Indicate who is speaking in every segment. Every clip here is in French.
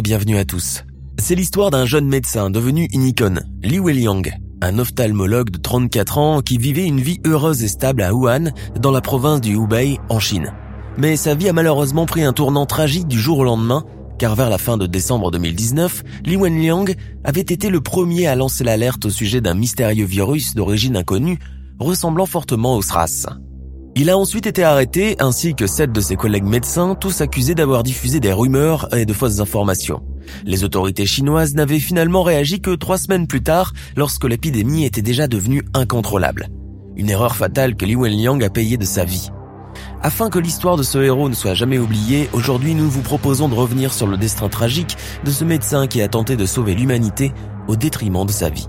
Speaker 1: bienvenue à tous. C'est l'histoire d'un jeune médecin devenu une icône, Li Weiliang, un ophtalmologue de 34 ans qui vivait une vie heureuse et stable à Wuhan, dans la province du Hubei, en Chine. Mais sa vie a malheureusement pris un tournant tragique du jour au lendemain, car vers la fin de décembre 2019, Li Wenliang avait été le premier à lancer l'alerte au sujet d'un mystérieux virus d'origine inconnue, ressemblant fortement au SRAS. Il a ensuite été arrêté, ainsi que sept de ses collègues médecins, tous accusés d'avoir diffusé des rumeurs et de fausses informations. Les autorités chinoises n'avaient finalement réagi que trois semaines plus tard, lorsque l'épidémie était déjà devenue incontrôlable. Une erreur fatale que Li Wenliang a payée de sa vie. Afin que l'histoire de ce héros ne soit jamais oubliée, aujourd'hui nous vous proposons de revenir sur le destin tragique de ce médecin qui a tenté de sauver l'humanité au détriment de sa vie.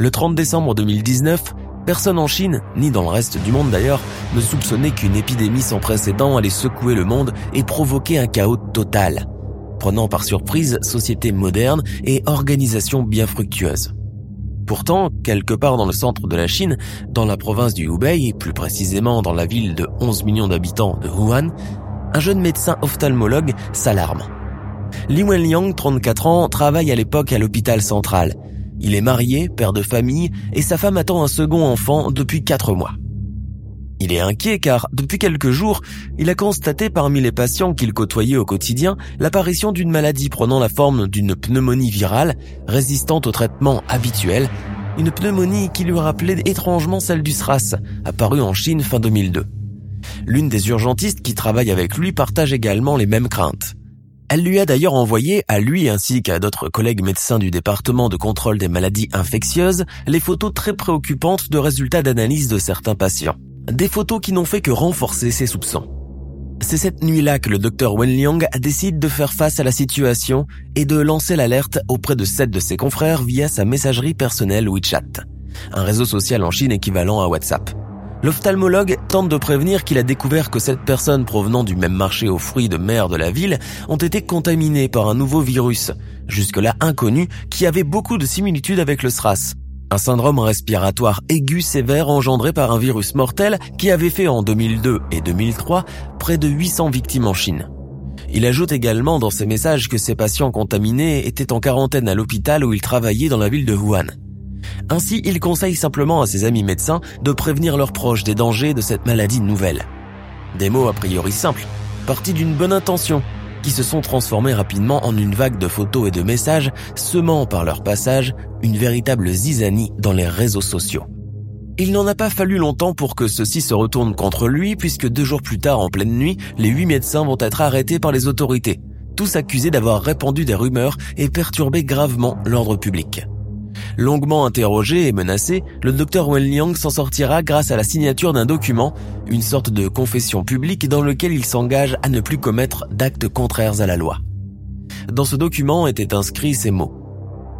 Speaker 1: Le 30 décembre 2019, personne en Chine, ni dans le reste du monde d'ailleurs, ne soupçonnait qu'une épidémie sans précédent allait secouer le monde et provoquer un chaos total, prenant par surprise sociétés modernes et organisations bien fructueuses. Pourtant, quelque part dans le centre de la Chine, dans la province du Hubei et plus précisément dans la ville de 11 millions d'habitants de Wuhan, un jeune médecin ophtalmologue s'alarme. Li Wenliang, 34 ans, travaille à l'époque à l'hôpital central il est marié, père de famille, et sa femme attend un second enfant depuis quatre mois. Il est inquiet car, depuis quelques jours, il a constaté parmi les patients qu'il côtoyait au quotidien l'apparition d'une maladie prenant la forme d'une pneumonie virale, résistante au traitement habituel, une pneumonie qui lui rappelait étrangement celle du SRAS, apparue en Chine fin 2002. L'une des urgentistes qui travaille avec lui partage également les mêmes craintes. Elle lui a d'ailleurs envoyé, à lui ainsi qu'à d'autres collègues médecins du département de contrôle des maladies infectieuses, les photos très préoccupantes de résultats d'analyse de certains patients. Des photos qui n'ont fait que renforcer ses soupçons. C'est cette nuit-là que le docteur Wenliang décide de faire face à la situation et de lancer l'alerte auprès de sept de ses confrères via sa messagerie personnelle WeChat, un réseau social en Chine équivalent à WhatsApp. L'ophtalmologue tente de prévenir qu'il a découvert que cette personnes provenant du même marché aux fruits de mer de la ville ont été contaminées par un nouveau virus, jusque-là inconnu, qui avait beaucoup de similitudes avec le SRAS. Un syndrome respiratoire aigu sévère engendré par un virus mortel qui avait fait en 2002 et 2003 près de 800 victimes en Chine. Il ajoute également dans ses messages que ces patients contaminés étaient en quarantaine à l'hôpital où ils travaillaient dans la ville de Wuhan. Ainsi, il conseille simplement à ses amis médecins de prévenir leurs proches des dangers de cette maladie nouvelle. Des mots a priori simples, partis d'une bonne intention, qui se sont transformés rapidement en une vague de photos et de messages, semant par leur passage une véritable zizanie dans les réseaux sociaux. Il n'en a pas fallu longtemps pour que ceci se retourne contre lui, puisque deux jours plus tard, en pleine nuit, les huit médecins vont être arrêtés par les autorités, tous accusés d'avoir répandu des rumeurs et perturbé gravement l'ordre public. Longuement interrogé et menacé, le docteur Wenliang s'en sortira grâce à la signature d'un document, une sorte de confession publique dans lequel il s'engage à ne plus commettre d'actes contraires à la loi. Dans ce document étaient inscrits ces mots.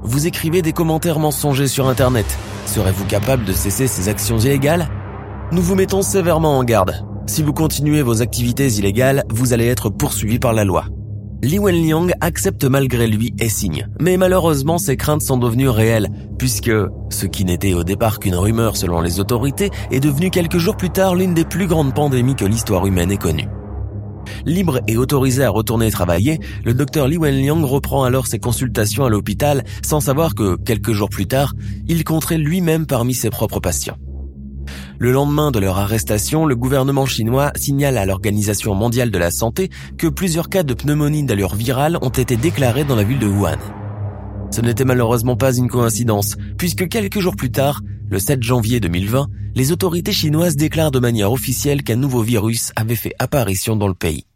Speaker 1: Vous écrivez des commentaires mensongers sur Internet. Serez-vous capable de cesser ces actions illégales? Nous vous mettons sévèrement en garde. Si vous continuez vos activités illégales, vous allez être poursuivi par la loi. Li Wenliang accepte malgré lui et signe. Mais malheureusement, ses craintes sont devenues réelles, puisque ce qui n'était au départ qu'une rumeur selon les autorités est devenu quelques jours plus tard l'une des plus grandes pandémies que l'histoire humaine ait connue. Libre et autorisé à retourner travailler, le docteur Li Wenliang reprend alors ses consultations à l'hôpital sans savoir que, quelques jours plus tard, il compterait lui-même parmi ses propres patients. Le lendemain de leur arrestation, le gouvernement chinois signale à l'Organisation mondiale de la santé que plusieurs cas de pneumonie d'allure virale ont été déclarés dans la ville de Wuhan. Ce n'était malheureusement pas une coïncidence, puisque quelques jours plus tard, le 7 janvier 2020, les autorités chinoises déclarent de manière officielle qu'un nouveau virus avait fait apparition dans le pays.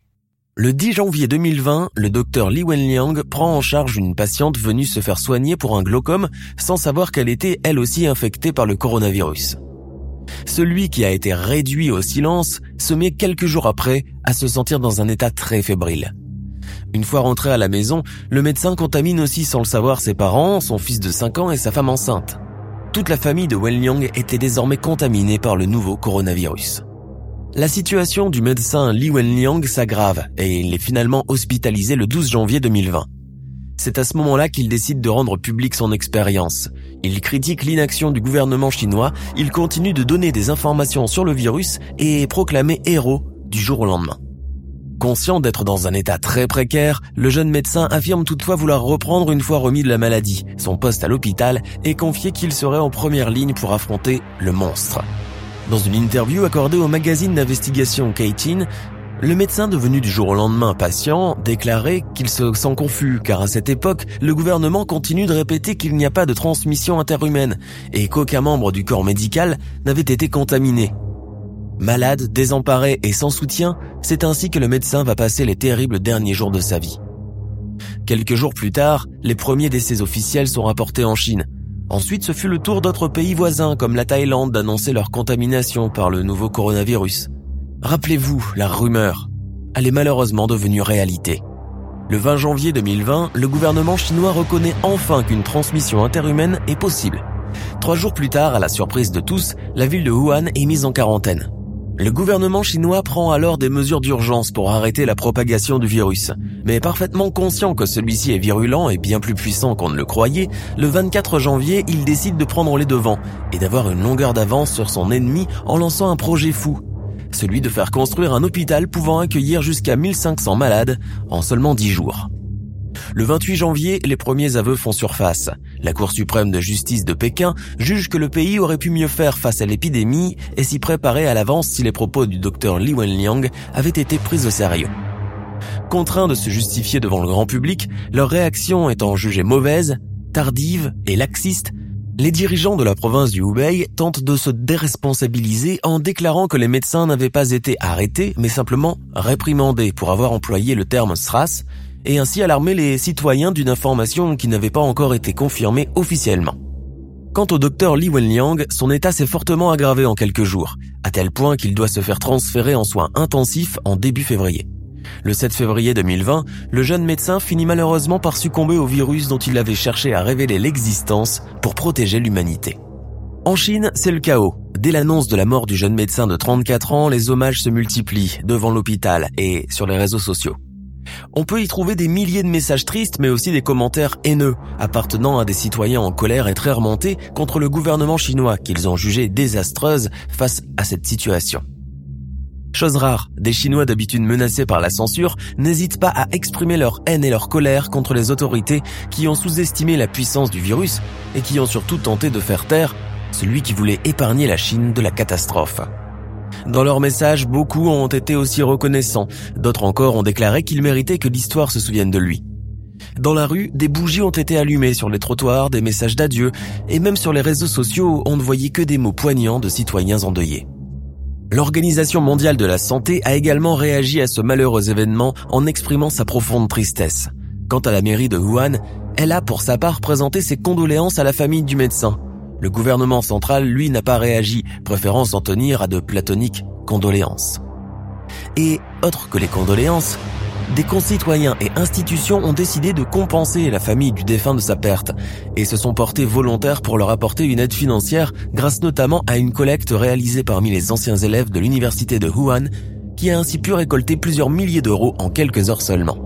Speaker 1: Le 10 janvier 2020, le docteur Li Wenliang prend en charge une patiente venue se faire soigner pour un glaucome sans savoir qu'elle était elle aussi infectée par le coronavirus. Celui qui a été réduit au silence se met quelques jours après à se sentir dans un état très fébrile. Une fois rentré à la maison, le médecin contamine aussi sans le savoir ses parents, son fils de 5 ans et sa femme enceinte. Toute la famille de Wenliang était désormais contaminée par le nouveau coronavirus. La situation du médecin Li Wenliang s'aggrave et il est finalement hospitalisé le 12 janvier 2020. C'est à ce moment-là qu'il décide de rendre public son expérience. Il critique l'inaction du gouvernement chinois, il continue de donner des informations sur le virus et est proclamé héros du jour au lendemain. Conscient d'être dans un état très précaire, le jeune médecin affirme toutefois vouloir reprendre une fois remis de la maladie, son poste à l'hôpital et confier qu'il serait en première ligne pour affronter le monstre. Dans une interview accordée au magazine d'investigation Keitin, le médecin devenu du jour au lendemain patient déclarait qu'il se sent confus car à cette époque, le gouvernement continue de répéter qu'il n'y a pas de transmission interhumaine et qu'aucun membre du corps médical n'avait été contaminé. Malade, désemparé et sans soutien, c'est ainsi que le médecin va passer les terribles derniers jours de sa vie. Quelques jours plus tard, les premiers décès officiels sont rapportés en Chine, Ensuite, ce fut le tour d'autres pays voisins comme la Thaïlande d'annoncer leur contamination par le nouveau coronavirus. Rappelez-vous, la rumeur, elle est malheureusement devenue réalité. Le 20 janvier 2020, le gouvernement chinois reconnaît enfin qu'une transmission interhumaine est possible. Trois jours plus tard, à la surprise de tous, la ville de Wuhan est mise en quarantaine. Le gouvernement chinois prend alors des mesures d'urgence pour arrêter la propagation du virus. Mais parfaitement conscient que celui-ci est virulent et bien plus puissant qu'on ne le croyait, le 24 janvier, il décide de prendre les devants et d'avoir une longueur d'avance sur son ennemi en lançant un projet fou. Celui de faire construire un hôpital pouvant accueillir jusqu'à 1500 malades en seulement 10 jours. Le 28 janvier, les premiers aveux font surface. La Cour suprême de justice de Pékin juge que le pays aurait pu mieux faire face à l'épidémie et s'y préparer à l'avance si les propos du docteur Li Wenliang avaient été pris au sérieux. Contraints de se justifier devant le grand public, leur réaction étant jugée mauvaise, tardive et laxiste, les dirigeants de la province du Hubei tentent de se déresponsabiliser en déclarant que les médecins n'avaient pas été arrêtés, mais simplement réprimandés pour avoir employé le terme SRAS, et ainsi alarmer les citoyens d'une information qui n'avait pas encore été confirmée officiellement. Quant au docteur Li Wenliang, son état s'est fortement aggravé en quelques jours, à tel point qu'il doit se faire transférer en soins intensifs en début février. Le 7 février 2020, le jeune médecin finit malheureusement par succomber au virus dont il avait cherché à révéler l'existence pour protéger l'humanité. En Chine, c'est le chaos. Dès l'annonce de la mort du jeune médecin de 34 ans, les hommages se multiplient devant l'hôpital et sur les réseaux sociaux. On peut y trouver des milliers de messages tristes, mais aussi des commentaires haineux, appartenant à des citoyens en colère et très remontés contre le gouvernement chinois qu'ils ont jugé désastreuse face à cette situation. Chose rare, des Chinois d'habitude menacés par la censure n'hésitent pas à exprimer leur haine et leur colère contre les autorités qui ont sous-estimé la puissance du virus et qui ont surtout tenté de faire taire celui qui voulait épargner la Chine de la catastrophe. Dans leur message, beaucoup ont été aussi reconnaissants, d'autres encore ont déclaré qu'il méritait que l'histoire se souvienne de lui. Dans la rue, des bougies ont été allumées sur les trottoirs, des messages d'adieu, et même sur les réseaux sociaux, on ne voyait que des mots poignants de citoyens endeuillés. L'Organisation mondiale de la santé a également réagi à ce malheureux événement en exprimant sa profonde tristesse. Quant à la mairie de Wuhan, elle a pour sa part présenté ses condoléances à la famille du médecin, le gouvernement central, lui, n'a pas réagi, préférant s'en tenir à de platoniques condoléances. Et, autre que les condoléances, des concitoyens et institutions ont décidé de compenser la famille du défunt de sa perte et se sont portés volontaires pour leur apporter une aide financière grâce notamment à une collecte réalisée parmi les anciens élèves de l'université de Wuhan qui a ainsi pu récolter plusieurs milliers d'euros en quelques heures seulement.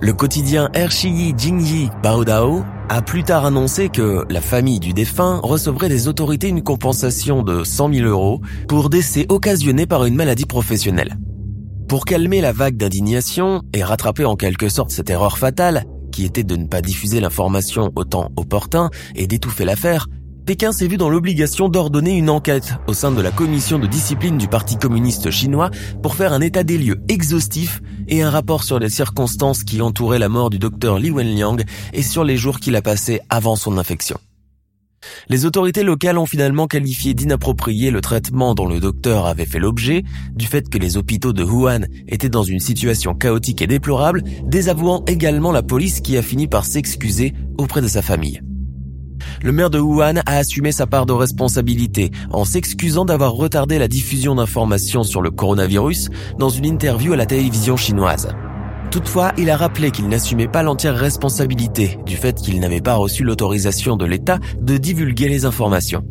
Speaker 1: Le quotidien Erchiyi Jingyi Baodao a plus tard annoncé que la famille du défunt recevrait des autorités une compensation de 100 000 euros pour décès occasionnés par une maladie professionnelle. Pour calmer la vague d'indignation et rattraper en quelque sorte cette erreur fatale, qui était de ne pas diffuser l'information au temps opportun et d'étouffer l'affaire, Pékin s'est vu dans l'obligation d'ordonner une enquête au sein de la commission de discipline du Parti communiste chinois pour faire un état des lieux exhaustif et un rapport sur les circonstances qui entouraient la mort du docteur Li Wenliang et sur les jours qu'il a passés avant son infection. Les autorités locales ont finalement qualifié d'inapproprié le traitement dont le docteur avait fait l'objet, du fait que les hôpitaux de Wuhan étaient dans une situation chaotique et déplorable, désavouant également la police qui a fini par s'excuser auprès de sa famille. Le maire de Wuhan a assumé sa part de responsabilité en s'excusant d'avoir retardé la diffusion d'informations sur le coronavirus dans une interview à la télévision chinoise. Toutefois, il a rappelé qu'il n'assumait pas l'entière responsabilité du fait qu'il n'avait pas reçu l'autorisation de l'État de divulguer les informations.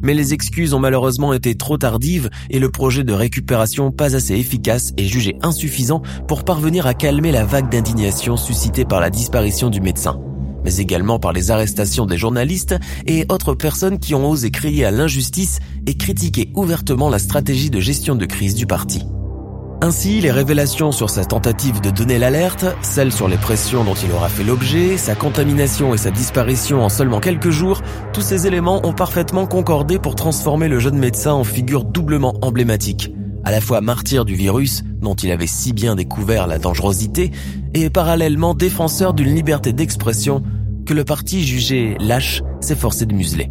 Speaker 1: Mais les excuses ont malheureusement été trop tardives et le projet de récupération pas assez efficace est jugé insuffisant pour parvenir à calmer la vague d'indignation suscitée par la disparition du médecin, mais également par les arrestations des journalistes et autres personnes qui ont osé crier à l'injustice et critiquer ouvertement la stratégie de gestion de crise du parti. Ainsi, les révélations sur sa tentative de donner l'alerte, celles sur les pressions dont il aura fait l'objet, sa contamination et sa disparition en seulement quelques jours, tous ces éléments ont parfaitement concordé pour transformer le jeune médecin en figure doublement emblématique, à la fois martyr du virus, dont il avait si bien découvert la dangerosité, et parallèlement défenseur d'une liberté d'expression que le parti jugé lâche s'efforçait de museler.